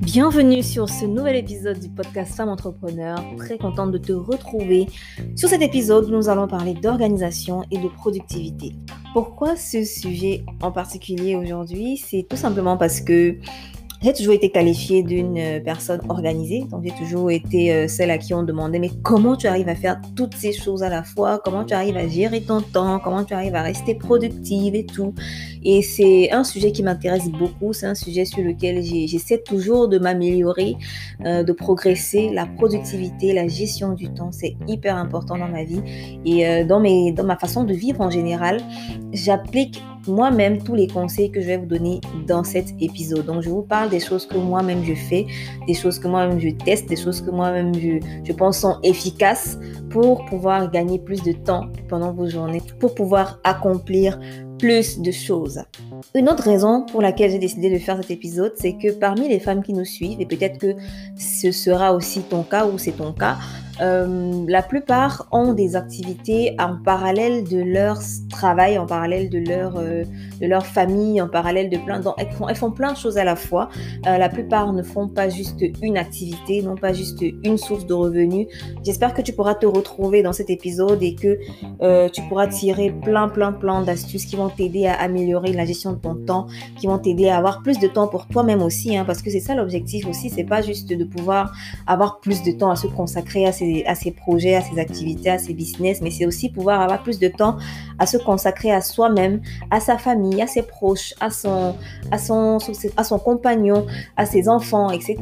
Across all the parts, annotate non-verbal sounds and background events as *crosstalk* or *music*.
Bienvenue sur ce nouvel épisode du podcast Femme Entrepreneur. Très contente de te retrouver. Sur cet épisode, nous allons parler d'organisation et de productivité. Pourquoi ce sujet en particulier aujourd'hui? C'est tout simplement parce que j'ai toujours été qualifiée d'une euh, personne organisée, donc j'ai toujours été euh, celle à qui on demandait mais comment tu arrives à faire toutes ces choses à la fois, comment tu arrives à gérer ton temps, comment tu arrives à rester productive et tout? Et c'est un sujet qui m'intéresse beaucoup, c'est un sujet sur lequel j'essaie toujours de m'améliorer, euh, de progresser. La productivité, la gestion du temps, c'est hyper important dans ma vie et dans, ma façon de vivre en général. J'applique moi-même tous les conseils que je vais vous donner dans cet épisode. Donc, je vous parle des choses que moi-même je fais, des choses que moi-même je teste, des choses que moi-même je, je pense sont efficaces pour pouvoir gagner plus de temps pendant vos journées, pour pouvoir accomplir plus de choses. Une autre raison pour laquelle j'ai décidé de faire cet épisode, c'est que parmi les femmes qui nous suivent, et peut-être que ce sera aussi ton cas ou c'est ton cas, euh, la plupart ont des activités en parallèle de leur travail, en parallèle de leur, euh, de leur famille, en parallèle de plein... Donc, elles, font, elles font plein de choses à la fois. Euh, la plupart ne font pas juste une activité, non pas juste une source de revenus. J'espère que tu pourras te retrouver dans cet épisode et que tu pourras tirer plein, plein, plein d'astuces qui vont t'aider à améliorer la gestion de ton temps, qui vont t'aider à avoir plus de temps pour toi-même aussi, hein, parce que c'est ça l'objectif aussi, c'est pas juste de pouvoir avoir plus de temps à se consacrer à ces à ses projets, à ses activités, à ses business, mais c'est aussi pouvoir avoir plus de temps à se consacrer à soi-même, à sa famille, à ses proches, à son, à son, à son compagnon, à ses enfants, etc.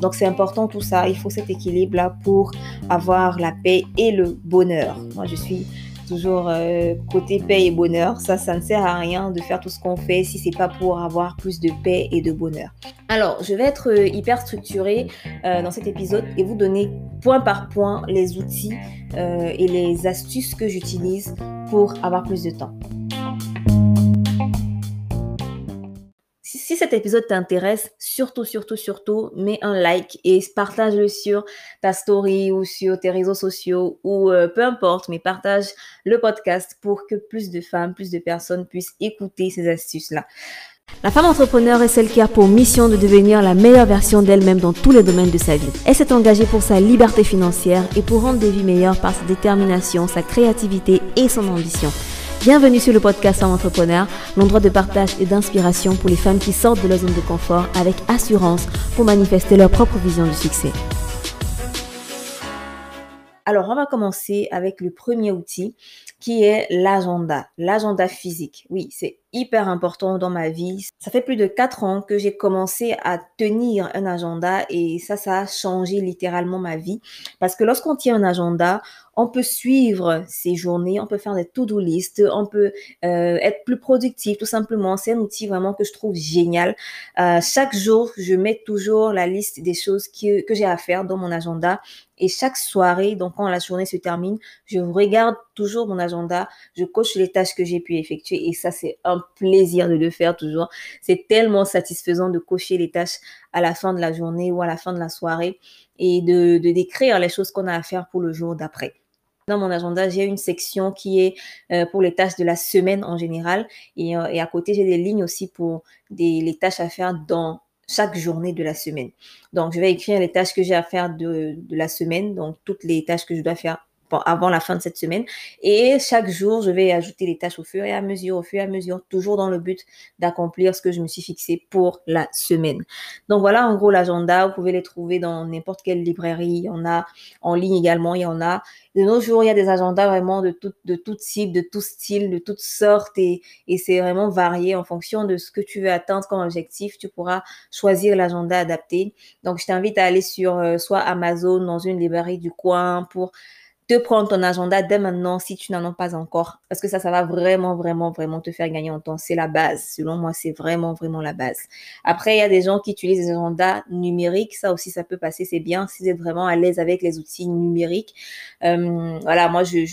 Donc c'est important tout ça. Il faut cet équilibre-là pour avoir la paix et le bonheur. Moi, je suis toujours euh, côté paix et bonheur. Ça, ça ne sert à rien de faire tout ce qu'on fait si c'est pas pour avoir plus de paix et de bonheur. Alors, je vais être euh, hyper structurée euh, dans cet épisode et vous donner point par point les outils et les astuces que j'utilise pour avoir plus de temps. Si cet épisode t'intéresse, surtout, surtout, surtout, mets un like et partage-le sur ta story ou sur tes réseaux sociaux ou euh, peu importe, mais partage le podcast pour que plus de femmes, plus de personnes puissent écouter ces astuces-là. La femme entrepreneur est celle qui a pour mission de devenir la meilleure version d'elle-même dans tous les domaines de sa vie. Elle s'est engagée pour sa liberté financière et pour rendre des vies meilleures par sa détermination, sa créativité et son ambition. Bienvenue sur le podcast Femme Entrepreneur, l'endroit de partage et d'inspiration pour les femmes qui sortent de leur zone de confort avec assurance pour manifester leur propre vision du succès. Alors, on va commencer avec le premier outil qui est l'agenda, l'agenda physique. Oui, c'est hyper important dans ma vie. Ça fait plus de quatre ans que j'ai commencé à tenir un agenda et ça, ça a changé littéralement ma vie. Parce que lorsqu'on tient un agenda, on peut suivre ses journées, on peut faire des to-do list, on peut euh, être plus productif tout simplement. C'est un outil vraiment que je trouve génial. Euh, chaque jour, je mets toujours la liste des choses que, que j'ai à faire dans mon agenda. Et chaque soirée, donc quand la journée se termine, je regarde toujours mon agenda, je coche les tâches que j'ai pu effectuer et ça, c'est un plaisir de le faire toujours. C'est tellement satisfaisant de cocher les tâches à la fin de la journée ou à la fin de la soirée et de, décrire les choses qu'on a à faire pour le jour d'après. Dans mon agenda, j'ai une section qui est euh, pour les tâches de la semaine en général et, euh, à côté, j'ai des lignes aussi pour les tâches à faire dans chaque journée de la semaine. Donc, je vais écrire les tâches que j'ai à faire de, de la semaine, donc toutes les tâches que je dois faire avant la fin de cette semaine. Et chaque jour, je vais ajouter les tâches au fur et à mesure, au fur et à mesure, toujours dans le but d'accomplir ce que je me suis fixé pour la semaine. Donc voilà, en gros, l'agenda. Vous pouvez les trouver dans n'importe quelle librairie. Il y en a en ligne également. Il y en a. De nos jours, il y a des agendas vraiment de tout, de type, de tout style, de toutes sortes. Et, et c'est vraiment varié en fonction de ce que tu veux atteindre comme objectif. Tu pourras choisir l'agenda adapté. Donc, je t'invite à aller sur euh, soit Amazon, dans une librairie du coin pour de prendre ton agenda dès maintenant si tu n'en as pas encore. Parce que ça, ça va vraiment, vraiment, vraiment te faire gagner en temps. C'est la base. Selon moi, c'est vraiment, vraiment la base. Après, il y a des gens qui utilisent des agendas numériques. Ça aussi, ça peut passer. C'est bien si vous êtes vraiment à l'aise avec les outils numériques. Euh, voilà, moi, j'ai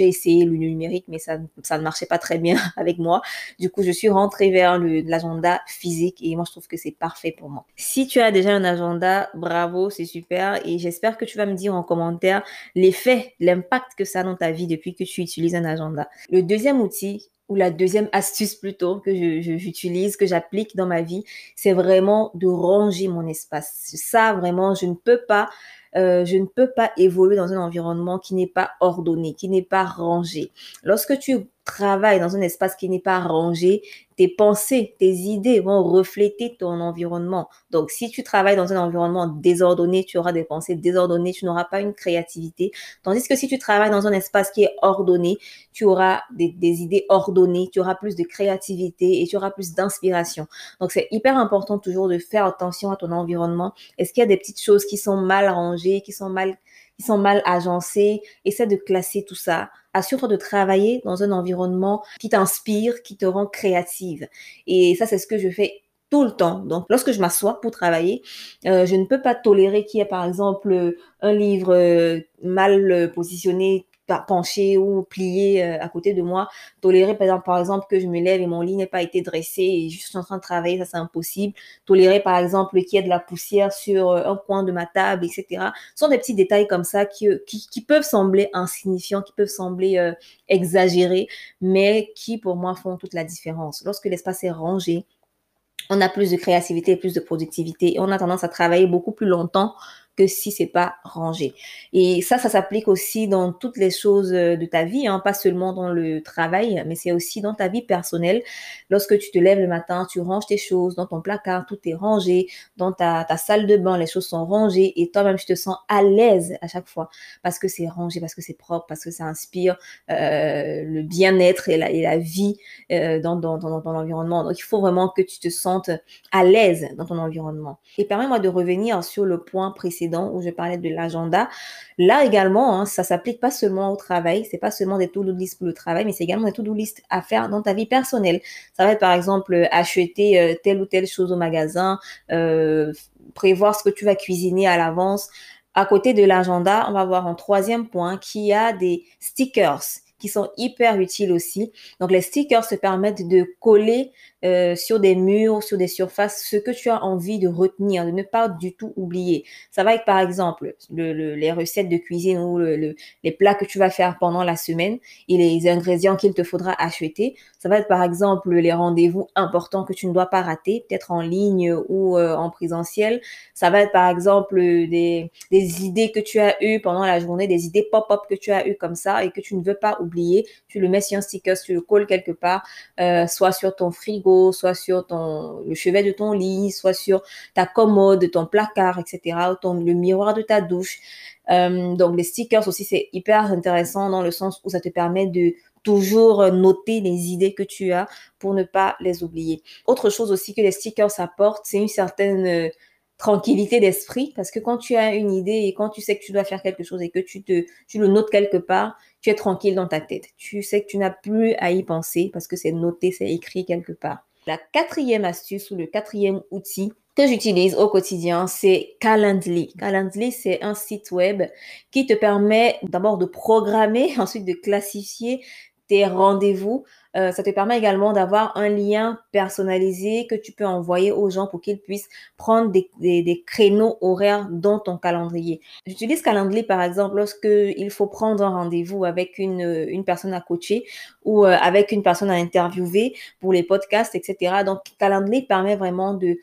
essayé le numérique, mais ça, ça ne marchait pas très bien *laughs* avec moi. Du coup, je suis rentrée vers l'agenda physique et moi, je trouve que c'est parfait pour moi. Si tu as déjà un agenda, bravo, c'est super. Et j'espère que tu vas me dire en commentaire l'effet l'impact que ça a dans ta vie depuis que tu utilises un agenda. Le deuxième outil ou la deuxième *laughs* astuce plutôt que j'utilise, que j'applique dans ma vie, c'est vraiment de ranger mon espace. Ça, vraiment, je ne peux pas euh, je ne peux pas évoluer dans un environnement qui n'est pas ordonné, qui n'est pas rangé. Lorsque tu travailles dans un espace qui n'est pas rangé, tes pensées, tes idées vont refléter ton environnement. Donc, si tu travailles dans un environnement désordonné, tu auras des pensées désordonnées, tu n'auras pas une créativité. Tandis que si tu travailles dans un espace qui est ordonné, tu auras des, idées ordonnées, tu auras plus de créativité et tu auras plus d'inspiration. Donc, c'est hyper important toujours de faire attention à ton environnement. Est-ce qu'il y a des petites choses qui sont mal rangées, qui sont mal qui sont mal agencées? Essaie de classer tout ça. Assure-toi de travailler dans un environnement qui t'inspire, qui te rend créative. Et ça, c'est ce que je fais tout le temps. Donc, lorsque je m'assois pour travailler, euh, je ne peux pas tolérer qu'il y ait, par exemple, un livre euh, mal positionné penché ou plié euh, à côté de moi. Tolérer, par exemple, que je me lève et mon lit n'est pas été dressé et je suis en train de travailler, ça c'est impossible. Tolérer, par exemple, qu'il y ait de la poussière sur euh, un coin de ma table, etc. Ce sont des petits détails comme ça qui, euh, qui, peuvent sembler insignifiants, qui peuvent sembler exagérés, mais qui, pour moi, font toute la différence. Lorsque l'espace est rangé, on a plus de créativité, plus de productivité et on a tendance à travailler beaucoup plus longtemps que si c'est pas rangé. Et ça, ça s'applique aussi dans toutes les choses euh, de ta vie, hein, pas seulement dans le travail, mais c'est aussi dans ta vie personnelle. Lorsque tu te lèves le matin, tu ranges tes choses dans ton placard, tout est rangé, dans ta, salle de bain, les choses sont rangées et toi-même, tu te sens à l'aise à chaque fois parce que c'est rangé, parce que c'est propre, parce que ça inspire euh, le bien-être et la, et la vie euh, dans, dans, dans. Donc, il faut vraiment que tu te sentes à l'aise dans ton environnement. Et permets-moi de revenir sur le point précédent où je parlais de l'agenda. Là également, hein, ça s'applique pas seulement au travail, c'est pas seulement des to-do list pour le travail, mais c'est également des to-do list à faire dans ta vie personnelle. Ça va être par exemple acheter euh, telle ou telle chose au magasin, euh, prévoir ce que tu vas cuisiner à l'avance. À côté de l'agenda, on va voir un troisième point qui a des stickers qui sont hyper utiles aussi. Donc les stickers se permettent de coller euh, sur des murs, sur des surfaces, ce que tu as envie de retenir, de ne pas du tout oublier. Ça va être par exemple le, les recettes de cuisine ou le, les plats que tu vas faire pendant la semaine et les ingrédients qu'il te faudra acheter. Ça va être par exemple les rendez-vous importants que tu ne dois pas rater, peut-être en ligne ou euh, en présentiel. Ça va être par exemple des, des idées que tu as eues pendant la journée, des idées pop-up que tu as eues comme ça et que tu ne veux pas oublier. Tu le mets sur un sticker, tu le colles quelque part, euh, soit sur ton frigo soit sur ton, le chevet de ton lit, soit sur ta commode, ton placard, etc., le miroir de ta douche. Euh, donc les stickers aussi, c'est hyper intéressant dans le sens où ça te permet de toujours noter les idées que tu as pour ne pas les oublier. Autre chose aussi que les stickers apportent, c'est une certaine euh, tranquillité d'esprit parce que quand tu as une idée et quand tu sais que tu dois faire quelque chose et que tu te tu le notes quelque part, tu es tranquille dans ta tête. Tu sais que tu n'as plus à y penser parce que c'est noté, c'est écrit quelque part. La quatrième astuce ou le quatrième outil que j'utilise au quotidien, c'est Calendly. Calendly, c'est un site web qui te permet d'abord de programmer, *laughs* ensuite de classifier tes rendez-vous euh, ça te permet également d'avoir un lien personnalisé que tu peux envoyer aux gens pour qu'ils puissent prendre des, créneaux horaires dans ton calendrier. J'utilise Calendly, par exemple, lorsque il faut prendre un rendez-vous avec une, une personne à coacher ou euh, avec une personne à interviewer pour les podcasts, etc. Donc, Calendly permet vraiment de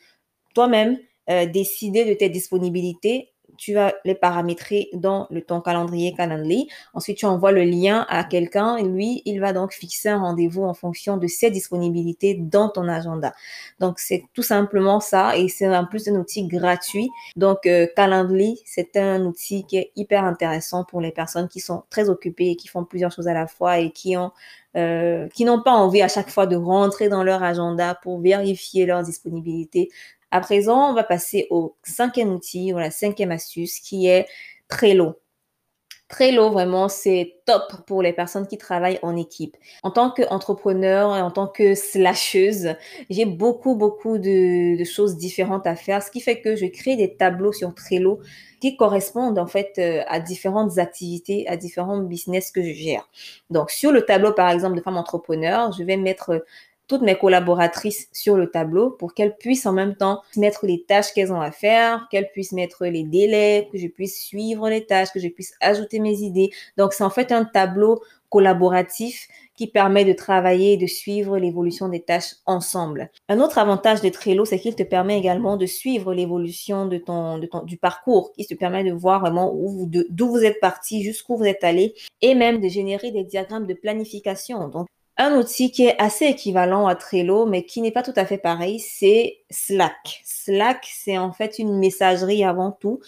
toi-même euh, décider de tes disponibilités tu vas les paramétrer dans le, ton calendrier Calendly. Ensuite, tu envoies le lien à quelqu'un et lui, il va donc fixer un rendez-vous en fonction de ses disponibilités dans ton agenda. Donc, c'est tout simplement ça et c'est en plus un outil gratuit. Donc, euh, Calendly, c'est un outil qui est hyper intéressant pour les personnes qui sont très occupées et qui font plusieurs choses à la fois et qui ont euh, qui n'ont pas envie à chaque fois de rentrer dans leur agenda pour vérifier leur disponibilité. À présent, on va passer au cinquième outil, ou la cinquième astuce qui est Trello. Trello, vraiment, c'est top pour les personnes qui travaillent en équipe. En tant qu'entrepreneur et en tant que slasheuse, j'ai beaucoup, beaucoup de, choses différentes à faire, ce qui fait que je crée des tableaux sur Trello qui correspondent en fait euh, à différentes activités, à différents business que je gère. Donc, sur le tableau, par exemple, de femme entrepreneur, je vais mettre toutes mes collaboratrices sur le tableau pour qu'elles puissent en même temps mettre les tâches qu'elles ont à faire, qu'elles puissent mettre les délais, que je puisse suivre les tâches, que je puisse ajouter mes idées. Donc, c'est en fait un tableau collaboratif qui permet de travailler et de suivre l'évolution des tâches ensemble. Un autre avantage de Trello, c'est qu'il te permet également de suivre l'évolution de ton, de ton, du parcours, qui te permet de voir vraiment d'où vous êtes parti, jusqu'où vous êtes allé, et même de générer des diagrammes de planification. Donc, un outil qui est assez équivalent à Trello, mais qui n'est pas tout à fait pareil, c'est Slack. Slack, c'est en fait une messagerie avant tout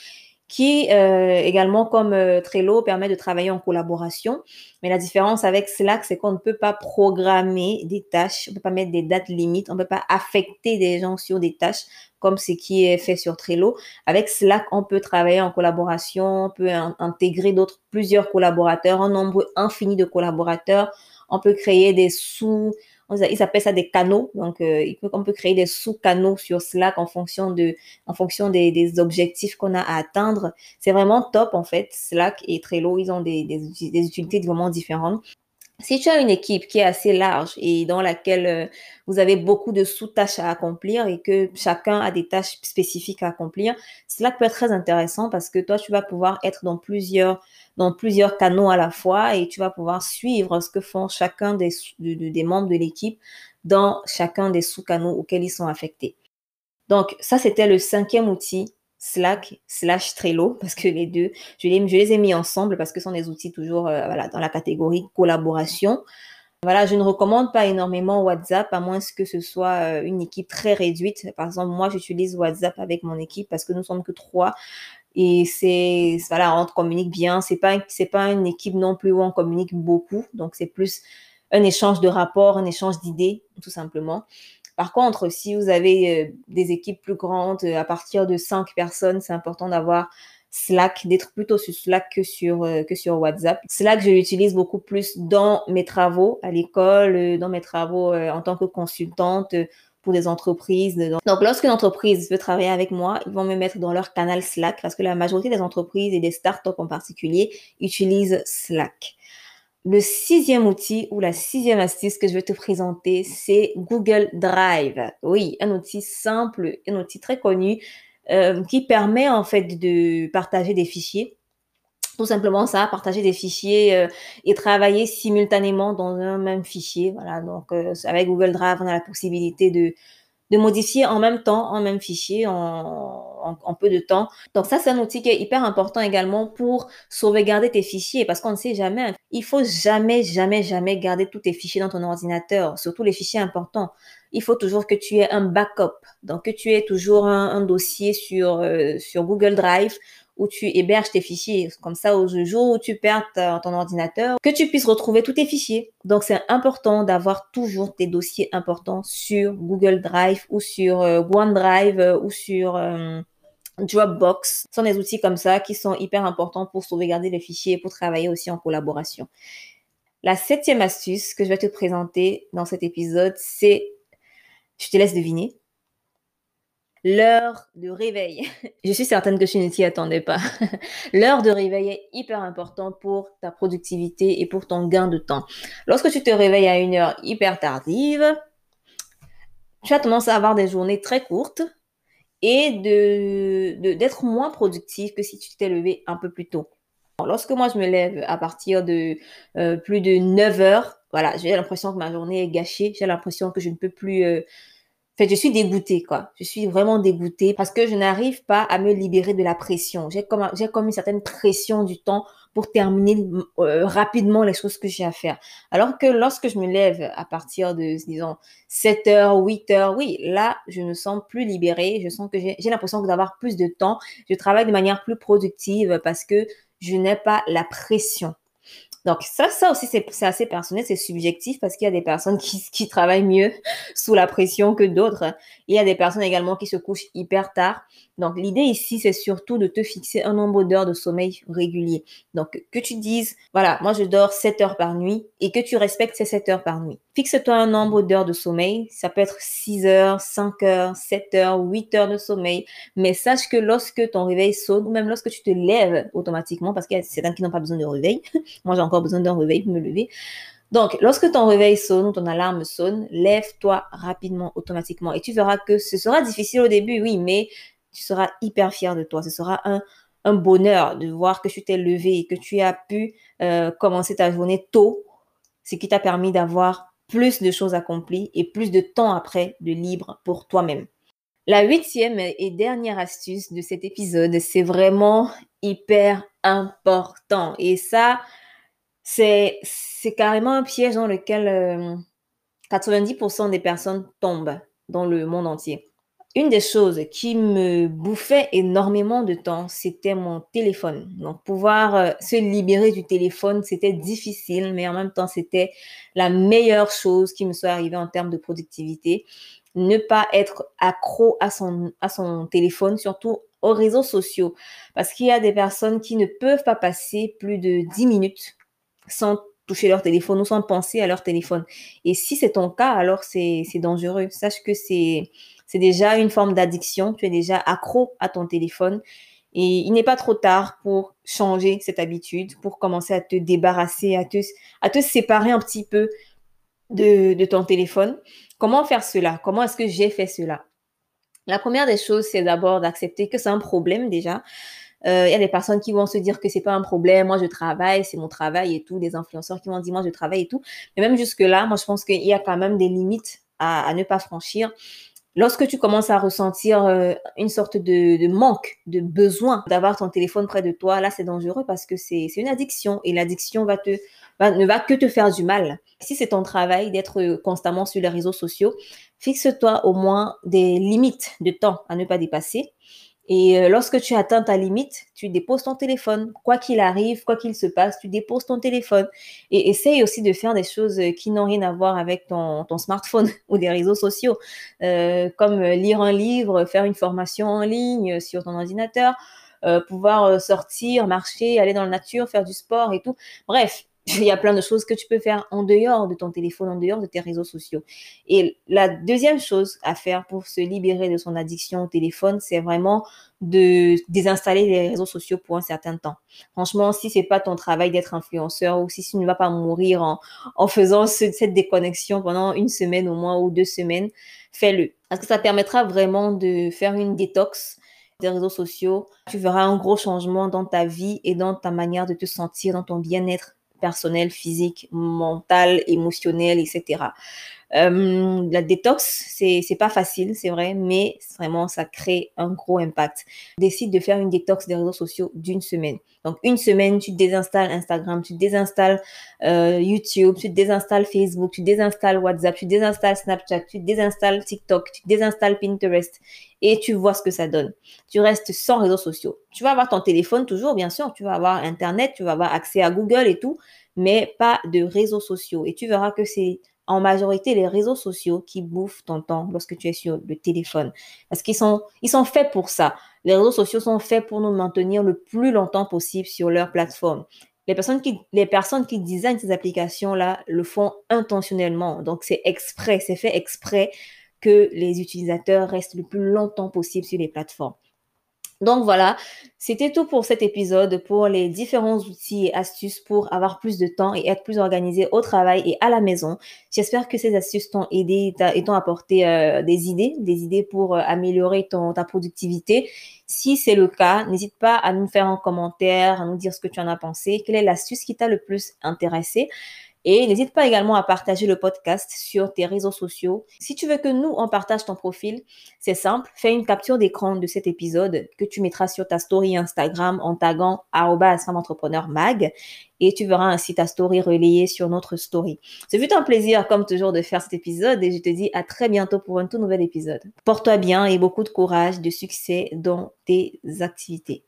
qui euh, également comme euh, Trello permet de travailler en collaboration. Mais la différence avec Slack, c'est qu'on ne peut pas programmer des tâches, on ne peut pas mettre des dates limites, on ne peut pas affecter des gens sur des tâches comme ce qui est fait sur Trello. Avec Slack, on peut travailler en collaboration, on peut intégrer d'autres, plusieurs collaborateurs, un nombre infini de collaborateurs. On peut créer des sous, ils appellent ça des canaux. Donc, euh, on peut créer des sous-canaux sur Slack en fonction de, en fonction des, des objectifs qu'on a à atteindre. C'est vraiment top, en fait. Slack et Trello, ils ont des, des, des utilités vraiment différentes. Si tu as une équipe qui est assez large et dans laquelle euh, vous avez beaucoup de sous-tâches à accomplir et que chacun a des tâches spécifiques à accomplir, cela peut être très intéressant parce que toi, tu vas pouvoir être dans plusieurs, dans plusieurs canaux à la fois et tu vas pouvoir suivre ce que font chacun des, des membres de l'équipe dans chacun des sous-canaux auxquels ils sont affectés. Donc, ça, c'était le cinquième outil Slack slash Trello, *laughs* parce que les deux, je les, ai mis ensemble parce que ce sont des outils toujours euh, voilà, dans la catégorie collaboration. Voilà, je ne recommande pas énormément WhatsApp, à moins que ce soit euh, une équipe très réduite. Par exemple, moi, j'utilise WhatsApp avec mon équipe parce que nous sommes que trois. Et c'est, voilà, on communique bien. C'est pas, c'est pas une équipe non plus où on communique beaucoup. Donc, c'est plus un échange de rapports, un échange d'idées, tout simplement. Par contre, si vous avez euh, des équipes plus grandes, euh, à partir de cinq personnes, c'est important d'avoir Slack, d'être plutôt sur Slack que sur, euh, que sur WhatsApp. Slack, je l'utilise beaucoup plus dans mes travaux à l'école, dans mes travaux en tant que consultante pour des entreprises. Donc, lorsqu'une entreprise veut travailler avec moi, ils vont me mettre dans leur canal Slack parce que la majorité des entreprises et des startups en particulier utilisent Slack. Le sixième outil ou la sixième astuce que je vais te présenter, c'est Google Drive. Oui, un outil simple, un outil très connu euh, qui permet en fait de partager des fichiers. Tout simplement ça, partager des fichiers euh, et travailler simultanément dans un même fichier. Voilà, donc euh, avec Google Drive, on a la possibilité de de modifier en même temps, en même fichier, en, en, peu de temps. Donc ça, c'est un outil qui est hyper important également pour sauvegarder tes fichiers parce qu'on ne sait jamais. Il faut jamais, jamais, jamais garder tous tes fichiers dans ton ordinateur, surtout les fichiers importants. Il faut toujours que tu aies un backup, donc que tu aies toujours un, un dossier sur, euh, sur Google Drive où tu héberges tes fichiers. Comme ça, au jour où tu perds ton ordinateur, que tu puisses retrouver tous tes fichiers. Donc, c'est important d'avoir toujours tes dossiers importants sur Google Drive ou sur euh, OneDrive ou sur euh, Dropbox. Sont des outils comme ça qui sont hyper importants pour sauvegarder les fichiers et pour travailler aussi en collaboration. La septième astuce que je vais te présenter dans cet épisode, c'est, je te laisse deviner, l'heure de réveil. *laughs* Je suis certaine que tu ne t'y attendais pas. *laughs* l'heure de réveil est hyper important pour ta productivité et pour ton gain de temps. Lorsque tu te réveilles à une heure hyper tardive, tu as tendance à avoir des journées très courtes et de, d'être moins productif que si tu t'es levé un peu plus tôt. Lorsque moi je me lève à partir de euh, plus de 9 heures, voilà, j'ai l'impression que ma journée est gâchée, j'ai l'impression que je ne peux plus euh, fait, je suis dégoûtée, quoi. Je suis vraiment dégoûtée parce que je n'arrive pas à me libérer de la pression. J'ai comme, j'ai comme une certaine pression du temps pour terminer euh, rapidement les choses que j'ai à faire. Alors que lorsque je me lève à partir de, disons, 7 heures, 8 heures, oui, là, je me sens plus libérée. Je sens que j'ai, j'ai l'impression d'avoir plus de temps. Je travaille de manière plus productive parce que je n'ai pas la pression. Donc ça, ça aussi, c'est assez personnel, c'est subjectif parce qu'il y a des personnes qui, *laughs* qui travaillent mieux sous la pression que d'autres. Il y a des personnes également qui se couchent hyper tard. Donc l'idée ici, c'est surtout de te fixer un nombre d'heures de sommeil régulier. Donc que tu dises, voilà, moi je dors 7 heures par nuit et que tu respectes ces 7 heures par nuit. Fixe-toi un nombre d'heures de sommeil. Ça peut être 6 heures, 5 heures, 7 heures, 8 heures de sommeil. Mais sache que lorsque ton réveil sonne ou même lorsque tu te lèves automatiquement, parce qu'il y a certains qui n'ont pas besoin de réveil. *laughs* moi j'ai encore besoin d'un réveil pour me lever. Donc, lorsque ton réveil sonne ou ton alarme sonne, lève-toi rapidement, automatiquement. Et tu verras que ce sera difficile au début, oui, mais tu seras hyper fier de toi. Ce sera un, bonheur de voir que tu t'es levé et que tu as pu euh, commencer ta journée tôt ce qui t'a permis d'avoir plus de choses accomplies et plus de temps après de libre pour toi-même. La huitième et dernière astuce de cet épisode, c'est vraiment hyper important. Et ça, c'est, c'est carrément un piège dans lequel 90% euh, des personnes tombent dans le monde entier. Une des choses qui me bouffait énormément de temps, c'était mon téléphone. Donc, pouvoir euh, se libérer du téléphone, c'était difficile, mais en même temps, c'était la meilleure chose qui me soit arrivée en termes de productivité. Ne pas être accro à son, à son téléphone, surtout aux réseaux sociaux. Parce qu'il y a des personnes qui ne peuvent pas passer plus de 10 minutes sans toucher leur téléphone ou sans penser à leur téléphone. Et si c'est ton cas, alors c'est dangereux. Sache que c'est déjà une forme d'addiction. Tu es déjà accro à ton téléphone. Et il n'est pas trop tard pour changer cette habitude, pour commencer à te débarrasser, à te, séparer un petit peu de, de ton téléphone. Comment faire cela? Comment est-ce que j'ai fait cela? La première des choses, c'est d'abord d'accepter que c'est un problème déjà. Euh, il y a des personnes qui vont se dire que c'est pas un problème, moi je travaille, c'est mon travail et tout, des influenceurs qui vont dire moi je travaille et tout. Mais même jusque-là, moi je pense qu'il y a quand même des limites à, ne pas franchir. Lorsque tu commences à ressentir euh, une sorte de, manque, de besoin d'avoir ton téléphone près de toi, là c'est dangereux parce que c'est une addiction et l'addiction va te ne va que te faire du mal. Si c'est ton travail d'être constamment sur les réseaux sociaux, fixe-toi au moins des limites de temps à ne pas dépasser. Et euh, lorsque tu atteins ta limite, tu déposes ton téléphone. Quoi qu'il arrive, quoi qu'il se passe, tu déposes ton téléphone. Et essaye aussi de faire des choses euh, qui n'ont rien à voir avec ton, smartphone *laughs* ou des réseaux sociaux, euh, comme lire un livre, faire une formation en ligne sur ton ordinateur, pouvoir sortir, marcher, aller dans la nature, faire du sport et tout. Bref, *laughs* il y a plein de choses que tu peux faire en dehors de ton téléphone, en dehors de tes réseaux sociaux. Et la deuxième chose à faire pour se libérer de son addiction au téléphone, c'est vraiment de désinstaller les réseaux sociaux pour un certain temps. Franchement, si c'est pas ton travail d'être influenceur ou si tu ne vas pas mourir en, en faisant cette déconnexion pendant une semaine au moins ou deux semaines, fais-le. Parce que ça permettra vraiment de faire une détox des réseaux sociaux. Tu verras un gros changement dans ta vie et dans ta manière de te sentir, dans ton bien-être personnel, physique, mental, émotionnel, etc. Euh, la détox, c'est pas facile, c'est vrai, mais vraiment ça crée un gros impact. Décide de faire une détox des réseaux sociaux d'une semaine. Donc une semaine, tu désinstalles Instagram, tu désinstalles euh, YouTube, tu désinstalles Facebook, tu désinstalles WhatsApp, tu désinstalles Snapchat, tu désinstalles TikTok, tu désinstalles Pinterest et tu vois ce que ça donne. Tu restes sans réseaux sociaux. Tu vas avoir ton téléphone toujours, bien sûr, tu vas avoir Internet, tu vas avoir accès à Google et tout, mais pas de réseaux sociaux. Et tu verras que c'est en majorité les réseaux sociaux qui bouffent ton temps lorsque tu es sur le téléphone. Parce qu'ils sont, ils sont faits pour ça. Les réseaux sociaux sont faits pour nous maintenir le plus longtemps possible sur leur plateforme. Les personnes qui, les personnes designent ces applications-là le font intentionnellement. Donc, c'est exprès, c'est fait exprès que les utilisateurs restent le plus longtemps possible sur les plateformes. Donc voilà, c'était tout pour cet épisode, pour les différents outils et astuces pour avoir plus de temps et être plus organisé au travail et à la maison. J'espère que ces astuces t'ont aidé et t'ont apporté euh, des idées, des idées pour euh, améliorer ton, ta productivité. Si c'est le cas, n'hésite pas à nous faire un commentaire, à nous dire ce que tu en as pensé, quelle est l'astuce qui t'a le plus intéressé. Et n'hésite pas également à partager le podcast sur tes réseaux sociaux. Si tu veux que nous, on partage ton profil, c'est simple. Fais une capture d'écran de cet épisode que tu mettras sur ta story Instagram en taguant mag et tu verras ainsi ta story relayée sur notre story. Ce fut un plaisir, comme toujours, de faire cet épisode et je te dis à très bientôt pour un tout nouvel épisode. Porte-toi bien et beaucoup de courage, de succès dans tes activités.